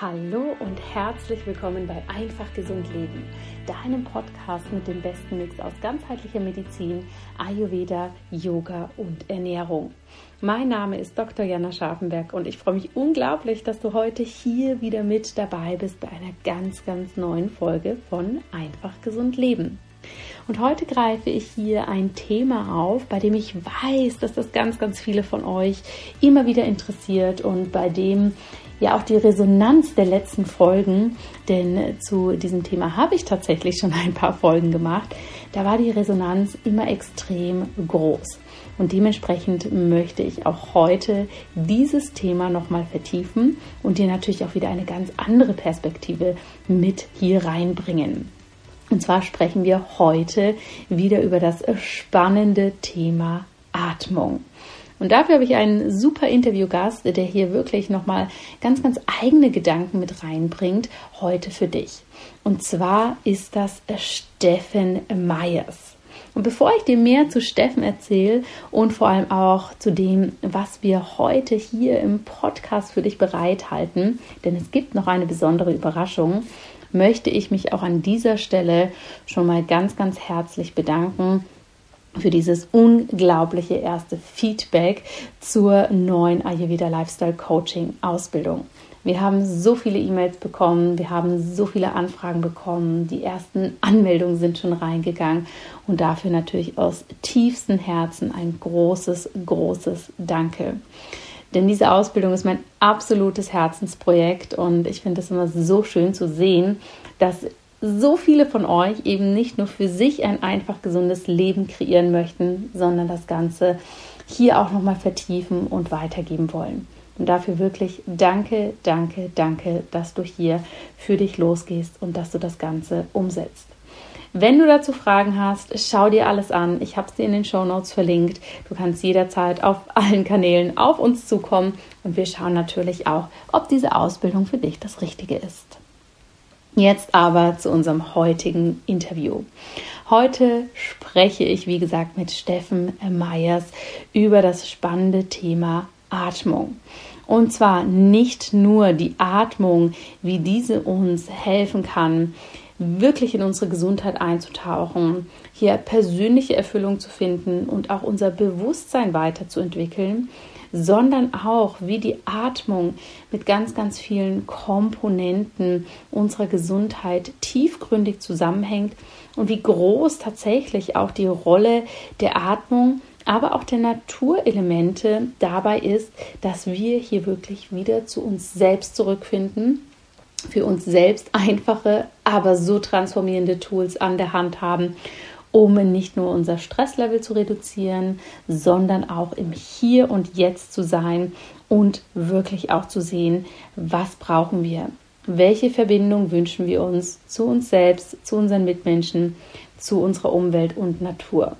Hallo und herzlich willkommen bei Einfach Gesund Leben, deinem Podcast mit dem besten Mix aus ganzheitlicher Medizin, Ayurveda, Yoga und Ernährung. Mein Name ist Dr. Jana Scharfenberg und ich freue mich unglaublich, dass du heute hier wieder mit dabei bist bei einer ganz, ganz neuen Folge von Einfach Gesund Leben. Und heute greife ich hier ein Thema auf, bei dem ich weiß, dass das ganz, ganz viele von euch immer wieder interessiert und bei dem ja auch die Resonanz der letzten Folgen, denn zu diesem Thema habe ich tatsächlich schon ein paar Folgen gemacht. Da war die Resonanz immer extrem groß. Und dementsprechend möchte ich auch heute dieses Thema nochmal vertiefen und dir natürlich auch wieder eine ganz andere Perspektive mit hier reinbringen. Und zwar sprechen wir heute wieder über das spannende Thema Atmung. Und dafür habe ich einen super Interviewgast, der hier wirklich nochmal ganz, ganz eigene Gedanken mit reinbringt, heute für dich. Und zwar ist das Steffen Meyers. Und bevor ich dir mehr zu Steffen erzähle und vor allem auch zu dem, was wir heute hier im Podcast für dich bereithalten, denn es gibt noch eine besondere Überraschung, möchte ich mich auch an dieser Stelle schon mal ganz, ganz herzlich bedanken für dieses unglaubliche erste Feedback zur neuen Ayurveda Lifestyle Coaching Ausbildung. Wir haben so viele E-Mails bekommen, wir haben so viele Anfragen bekommen, die ersten Anmeldungen sind schon reingegangen und dafür natürlich aus tiefstem Herzen ein großes, großes Danke. Denn diese Ausbildung ist mein absolutes Herzensprojekt und ich finde es immer so schön zu sehen, dass so viele von euch eben nicht nur für sich ein einfach gesundes Leben kreieren möchten, sondern das Ganze hier auch nochmal vertiefen und weitergeben wollen. Und dafür wirklich danke, danke, danke, dass du hier für dich losgehst und dass du das Ganze umsetzt. Wenn du dazu Fragen hast, schau dir alles an. Ich habe es dir in den Show Notes verlinkt. Du kannst jederzeit auf allen Kanälen auf uns zukommen und wir schauen natürlich auch, ob diese Ausbildung für dich das Richtige ist. Jetzt aber zu unserem heutigen Interview. Heute spreche ich, wie gesagt, mit Steffen Meyers über das spannende Thema Atmung. Und zwar nicht nur die Atmung, wie diese uns helfen kann, wirklich in unsere Gesundheit einzutauchen, hier persönliche Erfüllung zu finden und auch unser Bewusstsein weiterzuentwickeln, sondern auch, wie die Atmung mit ganz, ganz vielen Komponenten unserer Gesundheit tiefgründig zusammenhängt und wie groß tatsächlich auch die Rolle der Atmung aber auch der Naturelemente dabei ist, dass wir hier wirklich wieder zu uns selbst zurückfinden, für uns selbst einfache, aber so transformierende Tools an der Hand haben um nicht nur unser Stresslevel zu reduzieren, sondern auch im Hier und Jetzt zu sein und wirklich auch zu sehen, was brauchen wir, welche Verbindung wünschen wir uns zu uns selbst, zu unseren Mitmenschen, zu unserer Umwelt und Natur.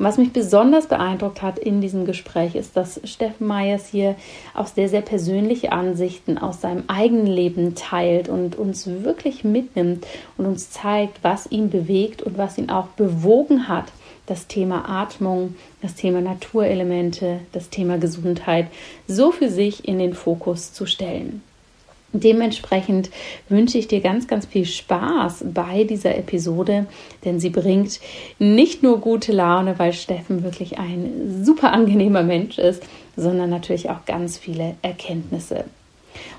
Was mich besonders beeindruckt hat in diesem Gespräch ist, dass Steffen Meyers hier auch sehr, sehr persönliche Ansichten aus seinem eigenen Leben teilt und uns wirklich mitnimmt und uns zeigt, was ihn bewegt und was ihn auch bewogen hat, das Thema Atmung, das Thema Naturelemente, das Thema Gesundheit so für sich in den Fokus zu stellen. Dementsprechend wünsche ich dir ganz, ganz viel Spaß bei dieser Episode, denn sie bringt nicht nur gute Laune, weil Steffen wirklich ein super angenehmer Mensch ist, sondern natürlich auch ganz viele Erkenntnisse.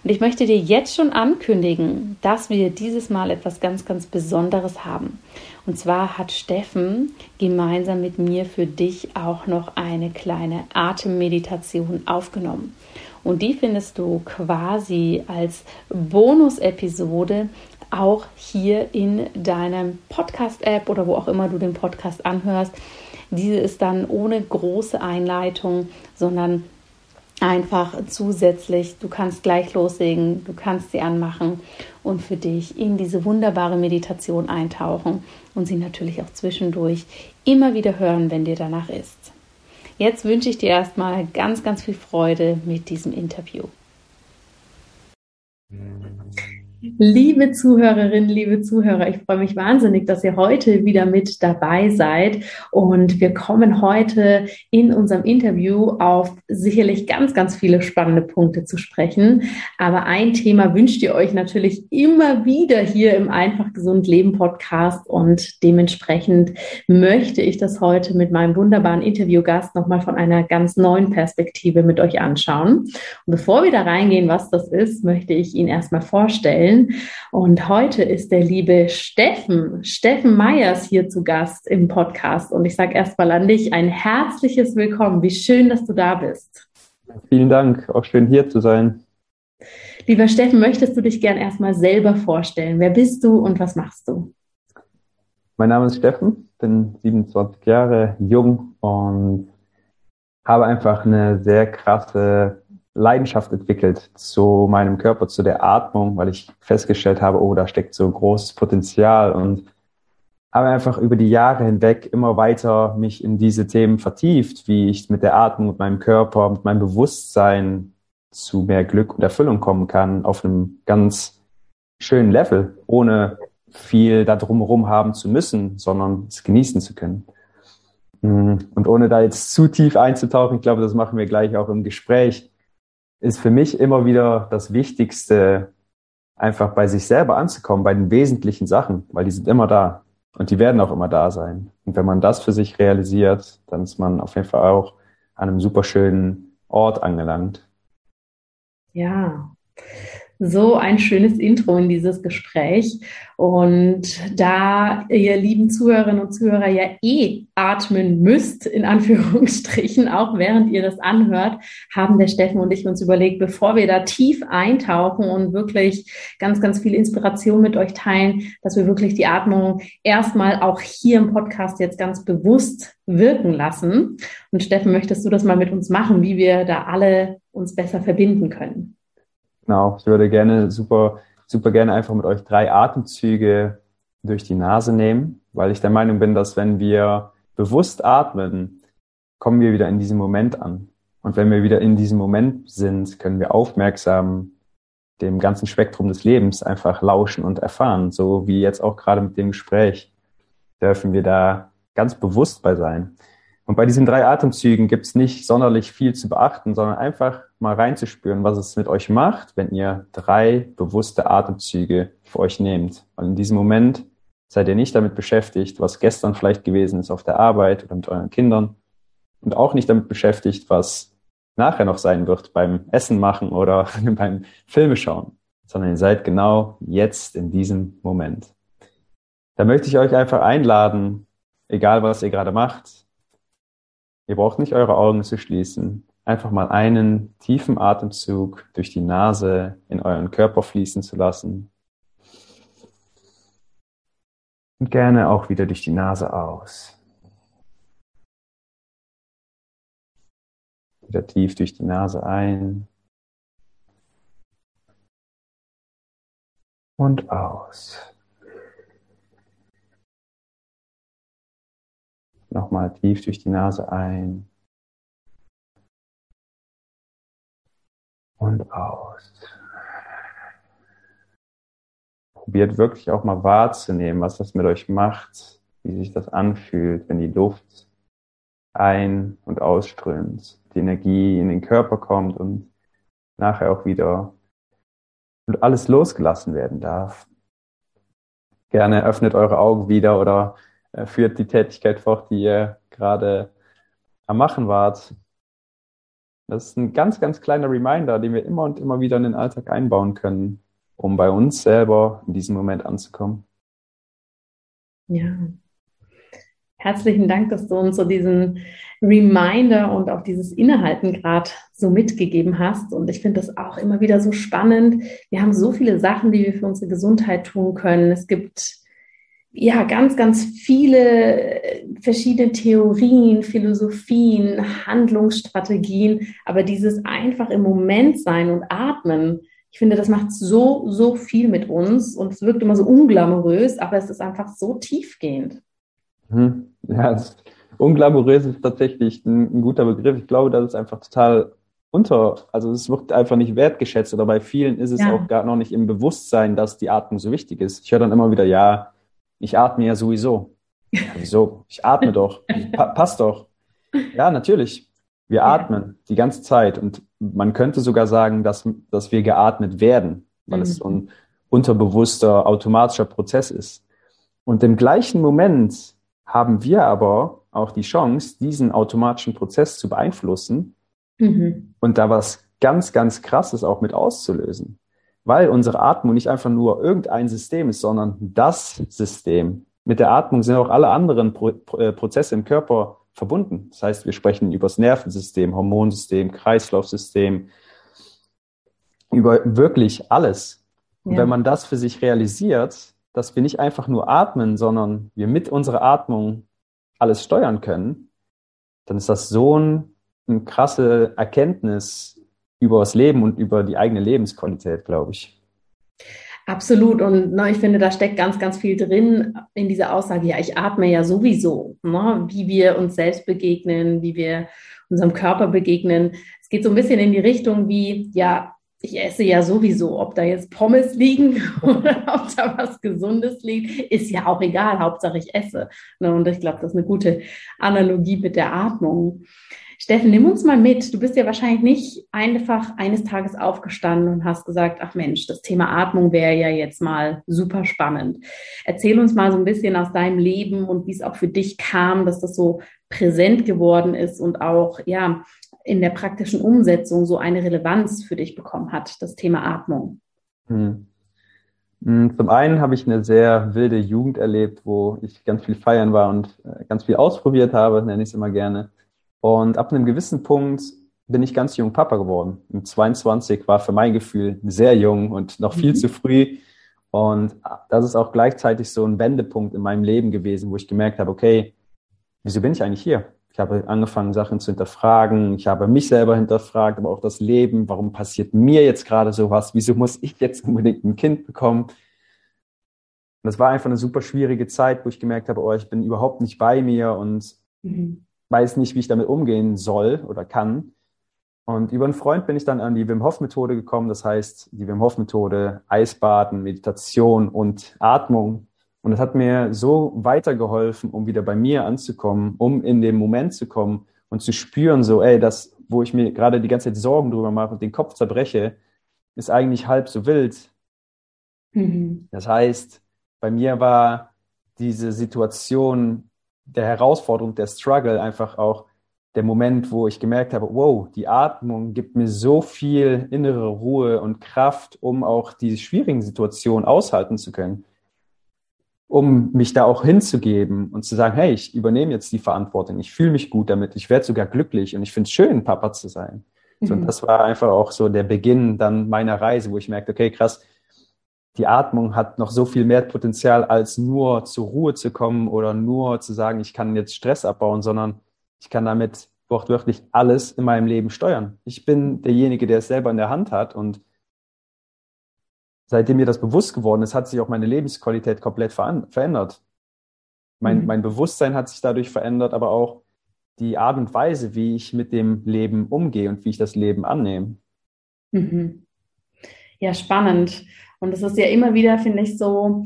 Und ich möchte dir jetzt schon ankündigen, dass wir dieses Mal etwas ganz, ganz Besonderes haben. Und zwar hat Steffen gemeinsam mit mir für dich auch noch eine kleine Atemmeditation aufgenommen. Und die findest du quasi als Bonus-Episode auch hier in deinem Podcast-App oder wo auch immer du den Podcast anhörst. Diese ist dann ohne große Einleitung, sondern einfach zusätzlich. Du kannst gleich loslegen, du kannst sie anmachen und für dich in diese wunderbare Meditation eintauchen und sie natürlich auch zwischendurch immer wieder hören, wenn dir danach ist. Jetzt wünsche ich dir erstmal ganz, ganz viel Freude mit diesem Interview. Liebe Zuhörerinnen, liebe Zuhörer, ich freue mich wahnsinnig, dass ihr heute wieder mit dabei seid. Und wir kommen heute in unserem Interview auf sicherlich ganz, ganz viele spannende Punkte zu sprechen. Aber ein Thema wünscht ihr euch natürlich immer wieder hier im Einfach Gesund Leben Podcast. Und dementsprechend möchte ich das heute mit meinem wunderbaren Interviewgast nochmal von einer ganz neuen Perspektive mit euch anschauen. Und bevor wir da reingehen, was das ist, möchte ich ihn erstmal vorstellen vorstellen. Und heute ist der liebe Steffen, Steffen Meyers hier zu Gast im Podcast. Und ich sage erstmal an dich ein herzliches Willkommen. Wie schön, dass du da bist. Vielen Dank, auch schön hier zu sein. Lieber Steffen, möchtest du dich gern erstmal selber vorstellen? Wer bist du und was machst du? Mein Name ist Steffen, bin 27 Jahre jung und habe einfach eine sehr krasse Leidenschaft entwickelt zu meinem Körper, zu der Atmung, weil ich festgestellt habe, oh, da steckt so großes Potenzial und habe einfach über die Jahre hinweg immer weiter mich in diese Themen vertieft, wie ich mit der Atmung, mit meinem Körper, mit meinem Bewusstsein zu mehr Glück und Erfüllung kommen kann, auf einem ganz schönen Level, ohne viel da drumherum haben zu müssen, sondern es genießen zu können. Und ohne da jetzt zu tief einzutauchen, ich glaube, das machen wir gleich auch im Gespräch, ist für mich immer wieder das Wichtigste, einfach bei sich selber anzukommen, bei den wesentlichen Sachen, weil die sind immer da und die werden auch immer da sein. Und wenn man das für sich realisiert, dann ist man auf jeden Fall auch an einem super schönen Ort angelangt. Ja, so ein schönes Intro in dieses Gespräch. Und da ihr lieben Zuhörerinnen und Zuhörer ja eh atmen müsst, in Anführungsstrichen, auch während ihr das anhört, haben der Steffen und ich uns überlegt, bevor wir da tief eintauchen und wirklich ganz, ganz viel Inspiration mit euch teilen, dass wir wirklich die Atmung erstmal auch hier im Podcast jetzt ganz bewusst wirken lassen. Und Steffen, möchtest du das mal mit uns machen, wie wir da alle uns besser verbinden können? Genau, ich würde gerne super, super gerne einfach mit euch drei Atemzüge durch die Nase nehmen, weil ich der Meinung bin, dass wenn wir bewusst atmen, kommen wir wieder in diesem Moment an. Und wenn wir wieder in diesem Moment sind, können wir aufmerksam dem ganzen Spektrum des Lebens einfach lauschen und erfahren, so wie jetzt auch gerade mit dem Gespräch dürfen wir da ganz bewusst bei sein. Und bei diesen drei Atemzügen gibt es nicht sonderlich viel zu beachten, sondern einfach mal reinzuspüren, was es mit euch macht, wenn ihr drei bewusste Atemzüge für euch nehmt. Weil in diesem Moment seid ihr nicht damit beschäftigt, was gestern vielleicht gewesen ist auf der Arbeit oder mit euren Kindern und auch nicht damit beschäftigt, was nachher noch sein wird beim Essen machen oder beim Filme schauen, sondern ihr seid genau jetzt in diesem Moment. Da möchte ich euch einfach einladen, egal was ihr gerade macht, Ihr braucht nicht eure Augen zu schließen. Einfach mal einen tiefen Atemzug durch die Nase in euren Körper fließen zu lassen. Und gerne auch wieder durch die Nase aus. Wieder tief durch die Nase ein. Und aus. Nochmal tief durch die Nase ein. Und aus. Probiert wirklich auch mal wahrzunehmen, was das mit euch macht, wie sich das anfühlt, wenn die Luft ein- und ausströmt, die Energie in den Körper kommt und nachher auch wieder alles losgelassen werden darf. Gerne öffnet eure Augen wieder oder führt die Tätigkeit fort, die ihr gerade am Machen wart. Das ist ein ganz, ganz kleiner Reminder, den wir immer und immer wieder in den Alltag einbauen können, um bei uns selber in diesem Moment anzukommen. Ja. Herzlichen Dank, dass du uns so diesen Reminder und auch dieses Innehalten gerade so mitgegeben hast. Und ich finde das auch immer wieder so spannend. Wir haben so viele Sachen, die wir für unsere Gesundheit tun können. Es gibt ja, ganz, ganz viele äh, verschiedene Theorien, Philosophien, Handlungsstrategien, aber dieses einfach im Moment sein und atmen, ich finde, das macht so, so viel mit uns und es wirkt immer so unglamourös, aber es ist einfach so tiefgehend. Mhm. Ja, unglamourös ist tatsächlich ein, ein, guter Begriff. Ich glaube, dass es einfach total unter, also es wird einfach nicht wertgeschätzt oder bei vielen ist es ja. auch gar noch nicht im Bewusstsein, dass die Atmung so wichtig ist. Ich höre dann immer wieder, ja, ich atme ja sowieso. Ja, wieso? Ich atme doch. Pa passt doch. Ja, natürlich. Wir ja. atmen die ganze Zeit und man könnte sogar sagen, dass, dass wir geatmet werden, weil mhm. es so ein unterbewusster, automatischer Prozess ist. Und im gleichen Moment haben wir aber auch die Chance, diesen automatischen Prozess zu beeinflussen mhm. und da was ganz, ganz Krasses auch mit auszulösen. Weil unsere Atmung nicht einfach nur irgendein System ist, sondern das System. Mit der Atmung sind auch alle anderen Pro äh, Prozesse im Körper verbunden. Das heißt, wir sprechen über das Nervensystem, Hormonsystem, Kreislaufsystem, über wirklich alles. Und ja. wenn man das für sich realisiert, dass wir nicht einfach nur atmen, sondern wir mit unserer Atmung alles steuern können, dann ist das so ein, eine krasse Erkenntnis über das Leben und über die eigene Lebensqualität, glaube ich. Absolut. Und ne, ich finde, da steckt ganz, ganz viel drin in dieser Aussage, ja, ich atme ja sowieso, ne, wie wir uns selbst begegnen, wie wir unserem Körper begegnen. Es geht so ein bisschen in die Richtung wie, ja, ich esse ja sowieso, ob da jetzt Pommes liegen oder ob da was Gesundes liegt, ist ja auch egal. Hauptsache ich esse. Ne, und ich glaube, das ist eine gute Analogie mit der Atmung. Steffen, nimm uns mal mit. Du bist ja wahrscheinlich nicht einfach eines Tages aufgestanden und hast gesagt, ach Mensch, das Thema Atmung wäre ja jetzt mal super spannend. Erzähl uns mal so ein bisschen aus deinem Leben und wie es auch für dich kam, dass das so präsent geworden ist und auch, ja, in der praktischen Umsetzung so eine Relevanz für dich bekommen hat, das Thema Atmung? Hm. hm zum einen habe ich eine sehr wilde Jugend erlebt, wo ich ganz viel feiern war und äh, ganz viel ausprobiert habe, nenne ich es immer gerne. Und ab einem gewissen Punkt bin ich ganz jung Papa geworden. Mit 22 war für mein Gefühl sehr jung und noch viel mhm. zu früh. Und das ist auch gleichzeitig so ein Wendepunkt in meinem Leben gewesen, wo ich gemerkt habe, okay, wieso bin ich eigentlich hier? Ich habe angefangen, Sachen zu hinterfragen. Ich habe mich selber hinterfragt, aber auch das Leben. Warum passiert mir jetzt gerade sowas? Wieso muss ich jetzt unbedingt ein Kind bekommen? Und das war einfach eine super schwierige Zeit, wo ich gemerkt habe, oh, ich bin überhaupt nicht bei mir und mhm. Weiß nicht, wie ich damit umgehen soll oder kann. Und über einen Freund bin ich dann an die Wim Hof Methode gekommen. Das heißt, die Wim Hof Methode, Eisbaden, Meditation und Atmung und es hat mir so weitergeholfen, um wieder bei mir anzukommen, um in den Moment zu kommen und zu spüren, so, ey, das, wo ich mir gerade die ganze Zeit Sorgen drüber mache und den Kopf zerbreche, ist eigentlich halb so wild. Mhm. Das heißt, bei mir war diese Situation der Herausforderung, der Struggle einfach auch der Moment, wo ich gemerkt habe, wow, die Atmung gibt mir so viel innere Ruhe und Kraft, um auch diese schwierigen Situationen aushalten zu können um mich da auch hinzugeben und zu sagen, hey, ich übernehme jetzt die Verantwortung, ich fühle mich gut damit, ich werde sogar glücklich und ich finde es schön, Papa zu sein. Mhm. So, und mhm. das war einfach auch so der Beginn dann meiner Reise, wo ich merkte, okay, krass, die Atmung hat noch so viel mehr Potenzial, als nur zur Ruhe zu kommen oder nur zu sagen, ich kann jetzt Stress abbauen, sondern ich kann damit wortwörtlich alles in meinem Leben steuern. Ich bin derjenige, der es selber in der Hand hat und seitdem mir das bewusst geworden ist, hat sich auch meine Lebensqualität komplett verändert. Mein, mhm. mein Bewusstsein hat sich dadurch verändert, aber auch die Art und Weise, wie ich mit dem Leben umgehe und wie ich das Leben annehme. Mhm. Ja, spannend. Und es ist ja immer wieder, finde ich, so,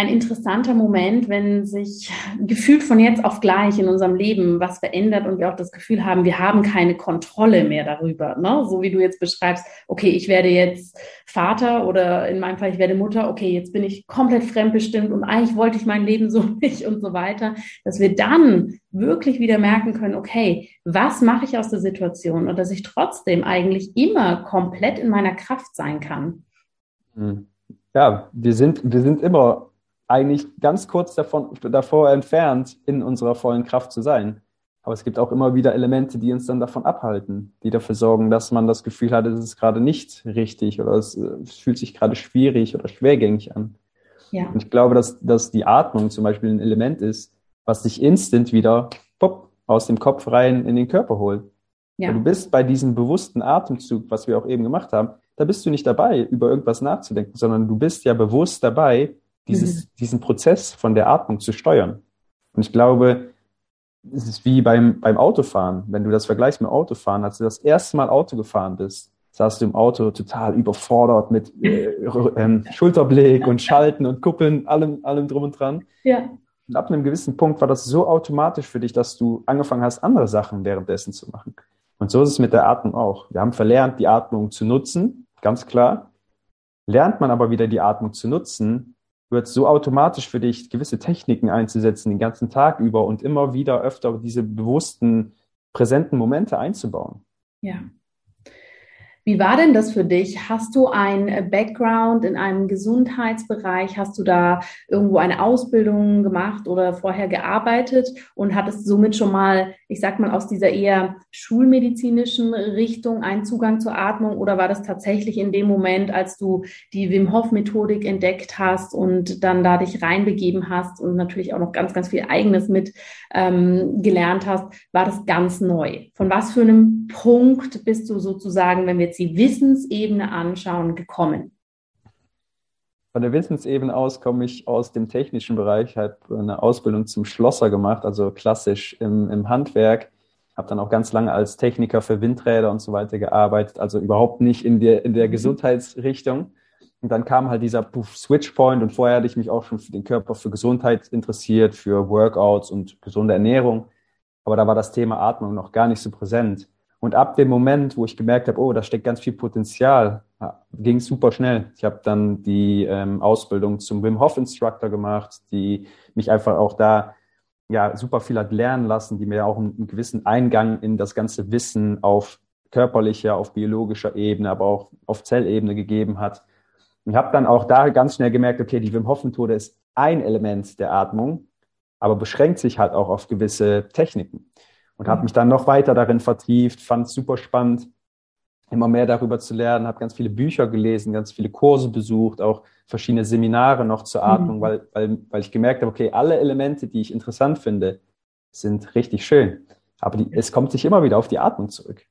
ein interessanter Moment, wenn sich gefühlt von jetzt auf gleich in unserem Leben was verändert und wir auch das Gefühl haben, wir haben keine Kontrolle mehr darüber. Ne? So wie du jetzt beschreibst, okay, ich werde jetzt Vater oder in meinem Fall, ich werde Mutter, okay, jetzt bin ich komplett fremdbestimmt und eigentlich wollte ich mein Leben so nicht und so weiter, dass wir dann wirklich wieder merken können, okay, was mache ich aus der Situation und dass ich trotzdem eigentlich immer komplett in meiner Kraft sein kann. Hm. Ja, wir sind, wir sind immer eigentlich ganz kurz davon, davor entfernt, in unserer vollen Kraft zu sein. Aber es gibt auch immer wieder Elemente, die uns dann davon abhalten, die dafür sorgen, dass man das Gefühl hat, es ist gerade nicht richtig oder es, es fühlt sich gerade schwierig oder schwergängig an. Ja. Und ich glaube, dass, dass die Atmung zum Beispiel ein Element ist, was dich instant wieder pop, aus dem Kopf rein in den Körper holt. Ja. Du bist bei diesem bewussten Atemzug, was wir auch eben gemacht haben, da bist du nicht dabei, über irgendwas nachzudenken, sondern du bist ja bewusst dabei, dieses, mhm. diesen Prozess von der Atmung zu steuern. Und ich glaube, es ist wie beim, beim Autofahren. Wenn du das vergleichst mit Autofahren, als du das erste Mal Auto gefahren bist, saß du im Auto total überfordert mit äh, ähm, Schulterblick und Schalten und Kuppeln, allem, allem drum und dran. Ja. Und ab einem gewissen Punkt war das so automatisch für dich, dass du angefangen hast, andere Sachen währenddessen zu machen. Und so ist es mit der Atmung auch. Wir haben verlernt, die Atmung zu nutzen, ganz klar. Lernt man aber wieder die Atmung zu nutzen, wird so automatisch für dich, gewisse Techniken einzusetzen, den ganzen Tag über und immer wieder öfter diese bewussten, präsenten Momente einzubauen. Ja. Wie war denn das für dich? Hast du ein äh, Background in einem Gesundheitsbereich? Hast du da irgendwo eine Ausbildung gemacht oder vorher gearbeitet und hattest somit schon mal, ich sag mal, aus dieser eher schulmedizinischen Richtung einen Zugang zur Atmung? Oder war das tatsächlich in dem Moment, als du die Wim Hof Methodik entdeckt hast und dann da dich reinbegeben hast und natürlich auch noch ganz, ganz viel Eigenes mit ähm, gelernt hast, war das ganz neu? Von was für einem Punkt bist du sozusagen, wenn wir jetzt die Wissensebene anschauen, gekommen? Von der Wissensebene aus komme ich aus dem technischen Bereich, habe eine Ausbildung zum Schlosser gemacht, also klassisch im, im Handwerk. Habe dann auch ganz lange als Techniker für Windräder und so weiter gearbeitet, also überhaupt nicht in der, in der mhm. Gesundheitsrichtung. Und dann kam halt dieser Switchpoint und vorher hatte ich mich auch schon für den Körper, für Gesundheit interessiert, für Workouts und gesunde Ernährung. Aber da war das Thema Atmung noch gar nicht so präsent. Und ab dem Moment, wo ich gemerkt habe, oh, da steckt ganz viel Potenzial, ging es super schnell. Ich habe dann die ähm, Ausbildung zum Wim Hof Instructor gemacht, die mich einfach auch da ja super viel hat lernen lassen, die mir auch einen, einen gewissen Eingang in das ganze Wissen auf körperlicher, auf biologischer Ebene, aber auch auf Zellebene gegeben hat. Und habe dann auch da ganz schnell gemerkt, okay, die Wim Hof Methode ist ein Element der Atmung, aber beschränkt sich halt auch auf gewisse Techniken und habe mich dann noch weiter darin vertieft, fand es super spannend, immer mehr darüber zu lernen, habe ganz viele Bücher gelesen, ganz viele Kurse besucht, auch verschiedene Seminare noch zur Atmung, mhm. weil, weil, weil ich gemerkt habe, okay, alle Elemente, die ich interessant finde, sind richtig schön. Aber die, es kommt sich immer wieder auf die Atmung zurück.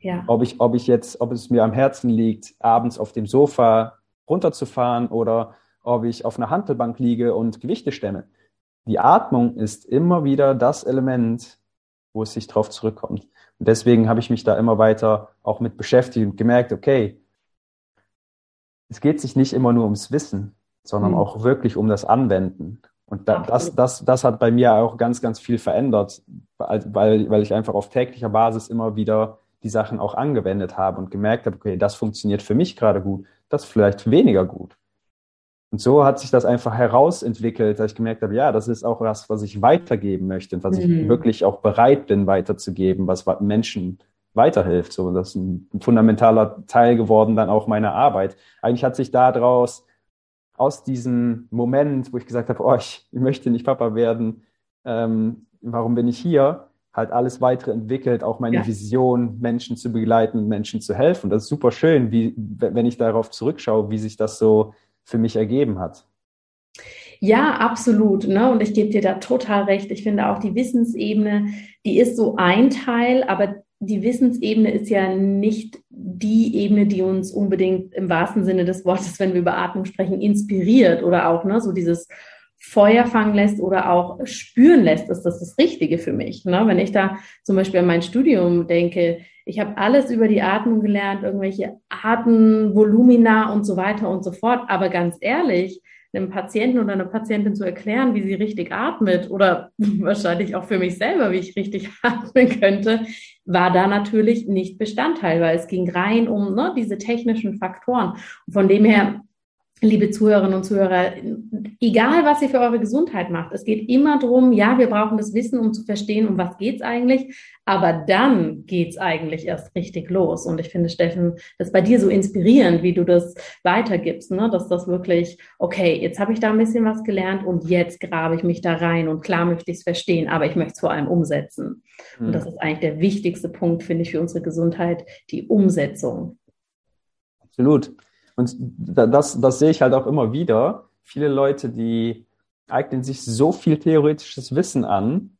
Ja. Ob ich, ob ich jetzt, ob es mir am Herzen liegt, abends auf dem Sofa runterzufahren oder ob ich auf einer Handelbank liege und Gewichte stemme. Die Atmung ist immer wieder das Element, wo es sich drauf zurückkommt. Und deswegen habe ich mich da immer weiter auch mit beschäftigt und gemerkt, okay, es geht sich nicht immer nur ums Wissen, sondern mhm. auch wirklich um das Anwenden. Und da, das, das, das hat bei mir auch ganz, ganz viel verändert, weil, weil ich einfach auf täglicher Basis immer wieder die Sachen auch angewendet habe und gemerkt habe, okay, das funktioniert für mich gerade gut, das vielleicht weniger gut. Und so hat sich das einfach herausentwickelt, dass ich gemerkt habe, ja, das ist auch was, was ich weitergeben möchte und was mhm. ich wirklich auch bereit bin weiterzugeben, was Menschen weiterhilft. So, das ist ein fundamentaler Teil geworden dann auch meiner Arbeit. Eigentlich hat sich daraus aus diesem Moment, wo ich gesagt habe, oh, ich möchte nicht Papa werden, ähm, warum bin ich hier, halt alles weitere entwickelt, auch meine ja. Vision, Menschen zu begleiten, Menschen zu helfen. Das ist super schön, wie, wenn ich darauf zurückschaue, wie sich das so für mich ergeben hat. Ja, absolut. Ne? Und ich gebe dir da total recht. Ich finde auch die Wissensebene, die ist so ein Teil, aber die Wissensebene ist ja nicht die Ebene, die uns unbedingt im wahrsten Sinne des Wortes, wenn wir über Atmung sprechen, inspiriert oder auch ne, so dieses Feuer fangen lässt oder auch spüren lässt, ist das das Richtige für mich. Ne? Wenn ich da zum Beispiel an mein Studium denke, ich habe alles über die Atmung gelernt, irgendwelche Atemvolumina und so weiter und so fort. Aber ganz ehrlich, einem Patienten oder einer Patientin zu erklären, wie sie richtig atmet oder wahrscheinlich auch für mich selber, wie ich richtig atmen könnte, war da natürlich nicht Bestandteil, weil es ging rein um ne, diese technischen Faktoren. von dem her liebe Zuhörerinnen und Zuhörer, egal was ihr für eure Gesundheit macht, es geht immer darum, ja, wir brauchen das Wissen, um zu verstehen, um was geht's eigentlich, aber dann geht's eigentlich erst richtig los. Und ich finde, Steffen, das ist bei dir so inspirierend, wie du das weitergibst, ne? dass das wirklich, okay, jetzt habe ich da ein bisschen was gelernt und jetzt grabe ich mich da rein und klar möchte ich es verstehen, aber ich möchte es vor allem umsetzen. Mhm. Und das ist eigentlich der wichtigste Punkt, finde ich, für unsere Gesundheit, die Umsetzung. Absolut. Und das, das sehe ich halt auch immer wieder. Viele Leute, die eignen sich so viel theoretisches Wissen an,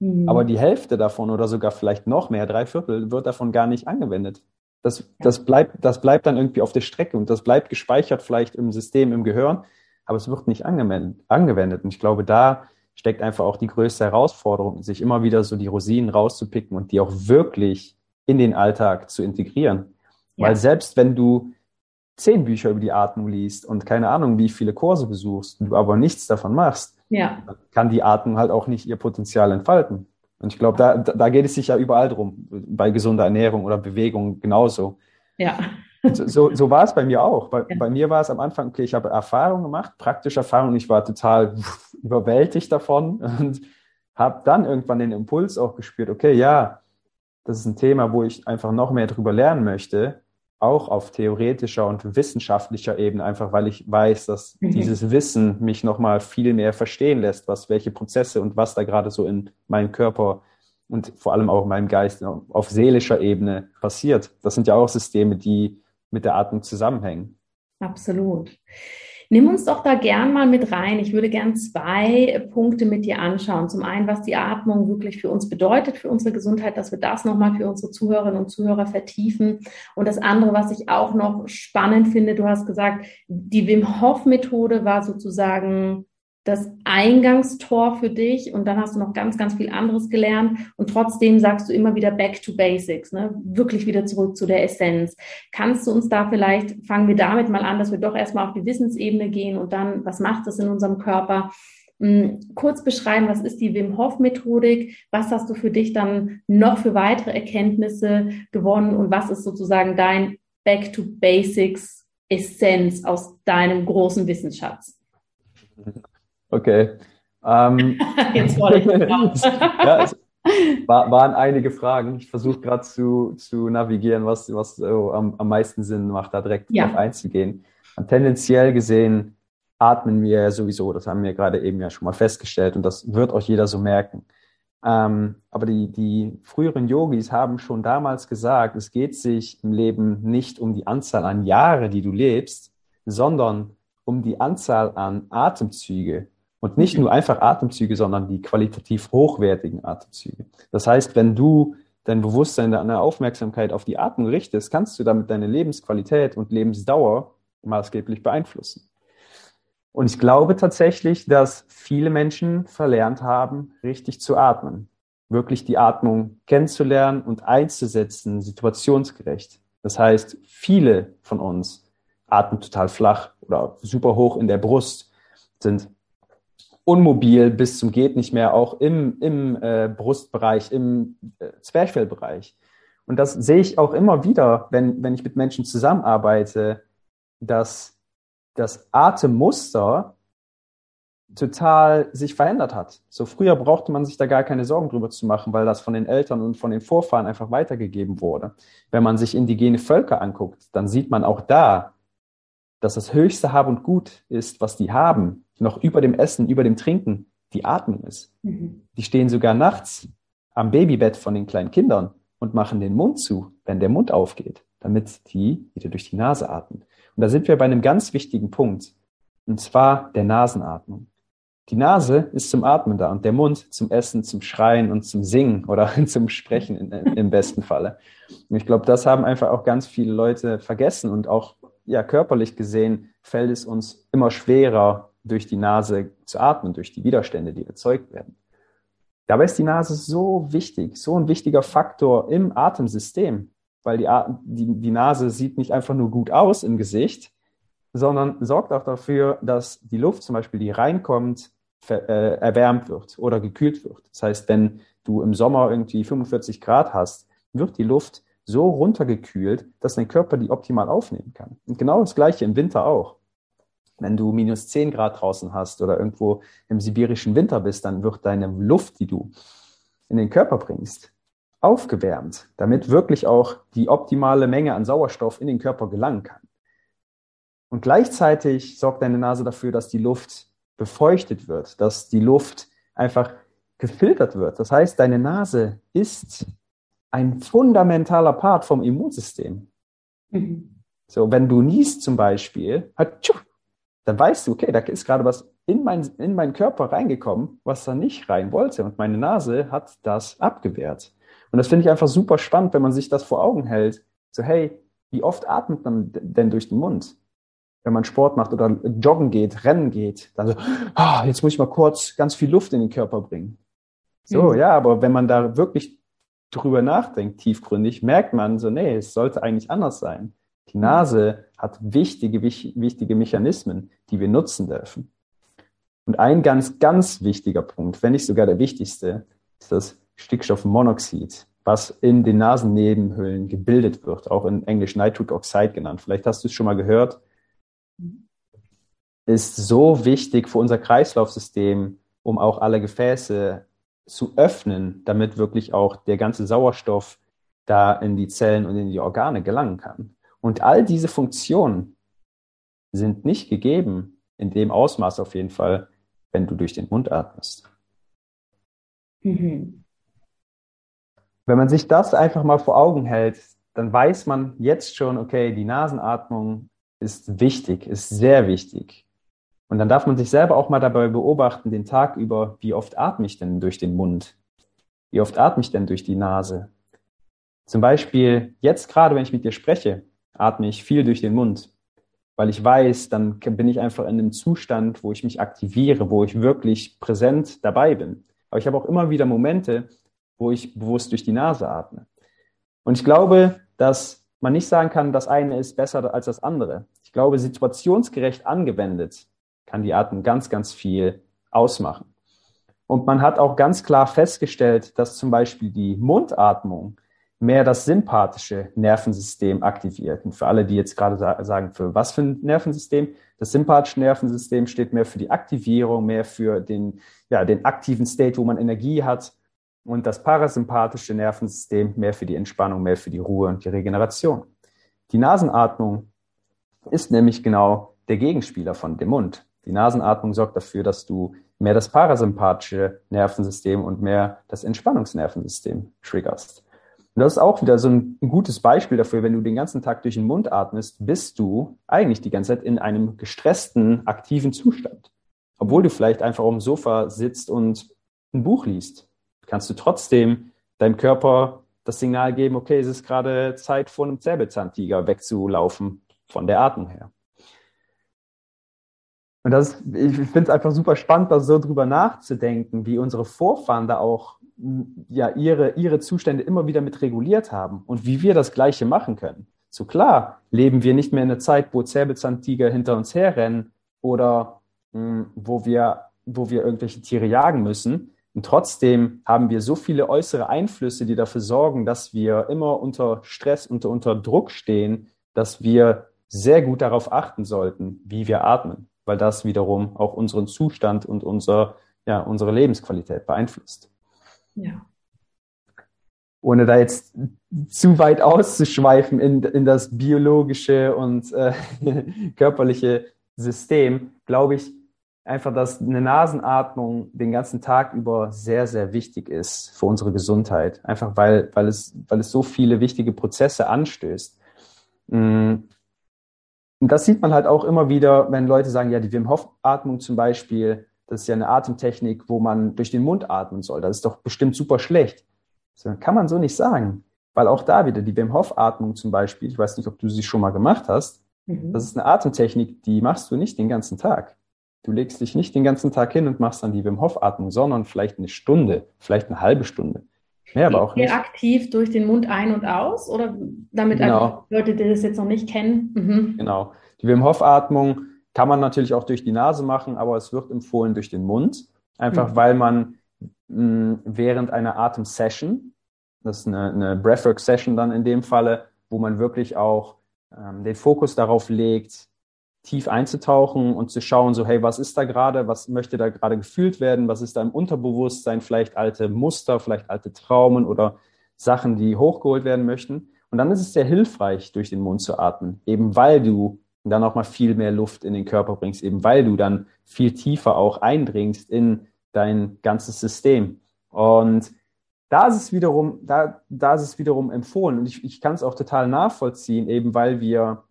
mhm. aber die Hälfte davon oder sogar vielleicht noch mehr, drei Viertel, wird davon gar nicht angewendet. Das, das, bleibt, das bleibt dann irgendwie auf der Strecke und das bleibt gespeichert vielleicht im System, im Gehirn, aber es wird nicht angewendet. angewendet. Und ich glaube, da steckt einfach auch die größte Herausforderung, sich immer wieder so die Rosinen rauszupicken und die auch wirklich in den Alltag zu integrieren. Ja. Weil selbst wenn du zehn Bücher über die Atmung liest und keine Ahnung, wie viele Kurse besuchst, du aber nichts davon machst, ja. kann die Atmung halt auch nicht ihr Potenzial entfalten. Und ich glaube, da, da geht es sich ja überall drum, bei gesunder Ernährung oder Bewegung genauso. Ja. So, so war es bei mir auch. Bei, ja. bei mir war es am Anfang, okay, ich habe Erfahrung gemacht, praktische Erfahrung, und ich war total überwältigt davon und habe dann irgendwann den Impuls auch gespürt, okay, ja, das ist ein Thema, wo ich einfach noch mehr drüber lernen möchte, auch auf theoretischer und wissenschaftlicher Ebene, einfach weil ich weiß, dass mhm. dieses Wissen mich nochmal viel mehr verstehen lässt, was, welche Prozesse und was da gerade so in meinem Körper und vor allem auch in meinem Geist auf seelischer Ebene passiert. Das sind ja auch Systeme, die mit der Atmung zusammenhängen. Absolut. Nimm uns doch da gern mal mit rein. Ich würde gern zwei Punkte mit dir anschauen. Zum einen, was die Atmung wirklich für uns bedeutet, für unsere Gesundheit, dass wir das nochmal für unsere Zuhörerinnen und Zuhörer vertiefen. Und das andere, was ich auch noch spannend finde, du hast gesagt, die Wim Hof Methode war sozusagen das Eingangstor für dich und dann hast du noch ganz, ganz viel anderes gelernt und trotzdem sagst du immer wieder back to basics, ne? wirklich wieder zurück zu der Essenz. Kannst du uns da vielleicht, fangen wir damit mal an, dass wir doch erstmal auf die Wissensebene gehen und dann, was macht das in unserem Körper? Hm, kurz beschreiben, was ist die Wim Hof Methodik? Was hast du für dich dann noch für weitere Erkenntnisse gewonnen und was ist sozusagen dein back to basics Essenz aus deinem großen Wissensschatz? Okay. Ähm, Jetzt wollte ich ja, es war, waren einige Fragen. Ich versuche gerade zu, zu navigieren, was, was so am, am meisten Sinn macht, da direkt ja. drauf einzugehen. Und tendenziell gesehen atmen wir ja sowieso, das haben wir gerade eben ja schon mal festgestellt und das wird auch jeder so merken. Ähm, aber die, die früheren Yogis haben schon damals gesagt, es geht sich im Leben nicht um die Anzahl an Jahre, die du lebst, sondern um die Anzahl an Atemzüge, und nicht nur einfach Atemzüge, sondern die qualitativ hochwertigen Atemzüge. Das heißt, wenn du dein Bewusstsein, deine Aufmerksamkeit auf die Atmung richtest, kannst du damit deine Lebensqualität und Lebensdauer maßgeblich beeinflussen. Und ich glaube tatsächlich, dass viele Menschen verlernt haben, richtig zu atmen. Wirklich die Atmung kennenzulernen und einzusetzen, situationsgerecht. Das heißt, viele von uns atmen total flach oder super hoch in der Brust, sind unmobil bis zum geht nicht mehr, auch im, im äh, Brustbereich, im äh, Zwerchfellbereich. Und das sehe ich auch immer wieder, wenn, wenn ich mit Menschen zusammenarbeite, dass das Atemmuster total sich verändert hat. So früher brauchte man sich da gar keine Sorgen drüber zu machen, weil das von den Eltern und von den Vorfahren einfach weitergegeben wurde. Wenn man sich indigene Völker anguckt, dann sieht man auch da, dass das höchste Hab und Gut ist, was die haben, noch über dem Essen, über dem Trinken die Atmung ist. Mhm. Die stehen sogar nachts am Babybett von den kleinen Kindern und machen den Mund zu, wenn der Mund aufgeht, damit die wieder durch die Nase atmen. Und da sind wir bei einem ganz wichtigen Punkt, und zwar der Nasenatmung. Die Nase ist zum Atmen da und der Mund zum Essen, zum Schreien und zum Singen oder zum Sprechen in, im besten Falle. Und ich glaube, das haben einfach auch ganz viele Leute vergessen und auch ja körperlich gesehen fällt es uns immer schwerer, durch die Nase zu atmen, durch die Widerstände, die erzeugt werden. Dabei ist die Nase so wichtig, so ein wichtiger Faktor im Atemsystem, weil die, die, die Nase sieht nicht einfach nur gut aus im Gesicht, sondern sorgt auch dafür, dass die Luft zum Beispiel, die reinkommt, äh, erwärmt wird oder gekühlt wird. Das heißt, wenn du im Sommer irgendwie 45 Grad hast, wird die Luft so runtergekühlt, dass dein Körper die optimal aufnehmen kann. Und genau das Gleiche im Winter auch wenn du minus 10 Grad draußen hast oder irgendwo im sibirischen Winter bist, dann wird deine Luft, die du in den Körper bringst, aufgewärmt, damit wirklich auch die optimale Menge an Sauerstoff in den Körper gelangen kann. Und gleichzeitig sorgt deine Nase dafür, dass die Luft befeuchtet wird, dass die Luft einfach gefiltert wird. Das heißt, deine Nase ist ein fundamentaler Part vom Immunsystem. Mhm. So, wenn du niest zum Beispiel, hat, dann weißt du, okay, da ist gerade was in, mein, in meinen Körper reingekommen, was da nicht rein wollte. Und meine Nase hat das abgewehrt. Und das finde ich einfach super spannend, wenn man sich das vor Augen hält. So, hey, wie oft atmet man denn durch den Mund? wenn man Sport macht oder joggen geht, rennen geht, dann so, ah, jetzt muss ich mal kurz ganz viel Luft in den Körper bringen. So, mhm. ja, aber wenn man da wirklich drüber nachdenkt, tiefgründig, merkt man so, nee, es sollte eigentlich anders sein. Die Nase hat wichtige, wichtige Mechanismen, die wir nutzen dürfen. Und ein ganz, ganz wichtiger Punkt, wenn nicht sogar der wichtigste, ist das Stickstoffmonoxid, was in den Nasennebenhöhlen gebildet wird, auch in Englisch Nitric Oxide genannt. Vielleicht hast du es schon mal gehört. Ist so wichtig für unser Kreislaufsystem, um auch alle Gefäße zu öffnen, damit wirklich auch der ganze Sauerstoff da in die Zellen und in die Organe gelangen kann. Und all diese Funktionen sind nicht gegeben, in dem Ausmaß auf jeden Fall, wenn du durch den Mund atmest. Mhm. Wenn man sich das einfach mal vor Augen hält, dann weiß man jetzt schon, okay, die Nasenatmung ist wichtig, ist sehr wichtig. Und dann darf man sich selber auch mal dabei beobachten, den Tag über, wie oft atme ich denn durch den Mund? Wie oft atme ich denn durch die Nase? Zum Beispiel jetzt gerade, wenn ich mit dir spreche, atme ich viel durch den Mund, weil ich weiß, dann bin ich einfach in einem Zustand, wo ich mich aktiviere, wo ich wirklich präsent dabei bin. Aber ich habe auch immer wieder Momente, wo ich bewusst durch die Nase atme. Und ich glaube, dass man nicht sagen kann, das eine ist besser als das andere. Ich glaube, situationsgerecht angewendet kann die Atmung ganz, ganz viel ausmachen. Und man hat auch ganz klar festgestellt, dass zum Beispiel die Mundatmung mehr das sympathische Nervensystem aktiviert. Und für alle, die jetzt gerade sagen, für was für ein Nervensystem? Das sympathische Nervensystem steht mehr für die Aktivierung, mehr für den, ja, den aktiven State, wo man Energie hat und das parasympathische Nervensystem mehr für die Entspannung, mehr für die Ruhe und die Regeneration. Die Nasenatmung ist nämlich genau der Gegenspieler von dem Mund. Die Nasenatmung sorgt dafür, dass du mehr das parasympathische Nervensystem und mehr das Entspannungsnervensystem triggerst. Und das ist auch wieder so ein, gutes Beispiel dafür, wenn du den ganzen Tag durch den Mund atmest, bist du eigentlich die ganze Zeit in einem gestressten, aktiven Zustand. Obwohl du vielleicht einfach auf dem Sofa sitzt und ein Buch liest kannst du trotzdem deinem Körper das Signal geben, okay, es ist gerade Zeit, vor einem Säbelzahntiger wegzulaufen, von der Atmung her. Und das, ich finde es einfach super spannend, da so drüber nachzudenken, wie unsere Vorfahren da auch ja, ihre, ihre Zustände immer wieder mit reguliert haben und wie wir das Gleiche machen können. So klar, leben wir nicht mehr in einer Zeit, wo Säbelzahntiger hinter uns herrennen oder mh, hm, wo, wir, wo wir irgendwelche Tiere jagen müssen. Und trotzdem haben wir so viele äußere Einflüsse, die dafür sorgen, dass wir immer unter Stress, unter, unter Druck stehen, dass wir sehr gut darauf achten sollten, wie wir atmen, weil das wiederum auch unseren Zustand und unser, ja, unsere Lebensqualität beeinflusst. Ja. Ohne da jetzt zu weit auszuschweifen in, in das biologische und äh, körperliche System, glaube ich, einfach, dass eine Nasenatmung den ganzen Tag über sehr, sehr wichtig ist für unsere Gesundheit. Einfach weil, weil, es, weil es so viele wichtige Prozesse anstößt. Mm. Und das sieht man halt auch immer wieder, wenn Leute sagen, ja, die Wim Hof-Atmung zum Beispiel, das ist ja eine Atemtechnik, wo man durch den Mund atmen soll. Das ist doch bestimmt super schlecht. Das kann man so nicht sagen. Weil auch da wieder die Wim Hof-Atmung zum Beispiel, ich weiß nicht, ob du sie schon mal gemacht hast, mhm. das ist eine Atemtechnik, die machst du nicht den ganzen Tag. Du legst dich nicht den ganzen Tag hin und machst dann die Wim Hof Atmung, sondern vielleicht eine Stunde, vielleicht eine halbe Stunde. Mehr aber auch nicht. aktiv durch den Mund ein und aus oder damit genau. Leute, die das jetzt noch nicht kennen? Mhm. Genau. Die Wim Hof Atmung kann man natürlich auch durch die Nase machen, aber es wird empfohlen durch den Mund, einfach mhm. weil man mh, während einer Atemsession, das ist eine, eine Breathwork Session dann in dem Falle, wo man wirklich auch ähm, den Fokus darauf legt, tief einzutauchen und zu schauen, so, hey, was ist da gerade, was möchte da gerade gefühlt werden, was ist da im Unterbewusstsein, vielleicht alte Muster, vielleicht alte Traumen oder Sachen, die hochgeholt werden möchten. Und dann ist es sehr hilfreich, durch den Mund zu atmen, eben weil du dann auch mal viel mehr Luft in den Körper bringst, eben weil du dann viel tiefer auch eindringst in dein ganzes System. Und da ist es wiederum, da, da ist es wiederum empfohlen. Und ich, ich kann es auch total nachvollziehen, eben weil wir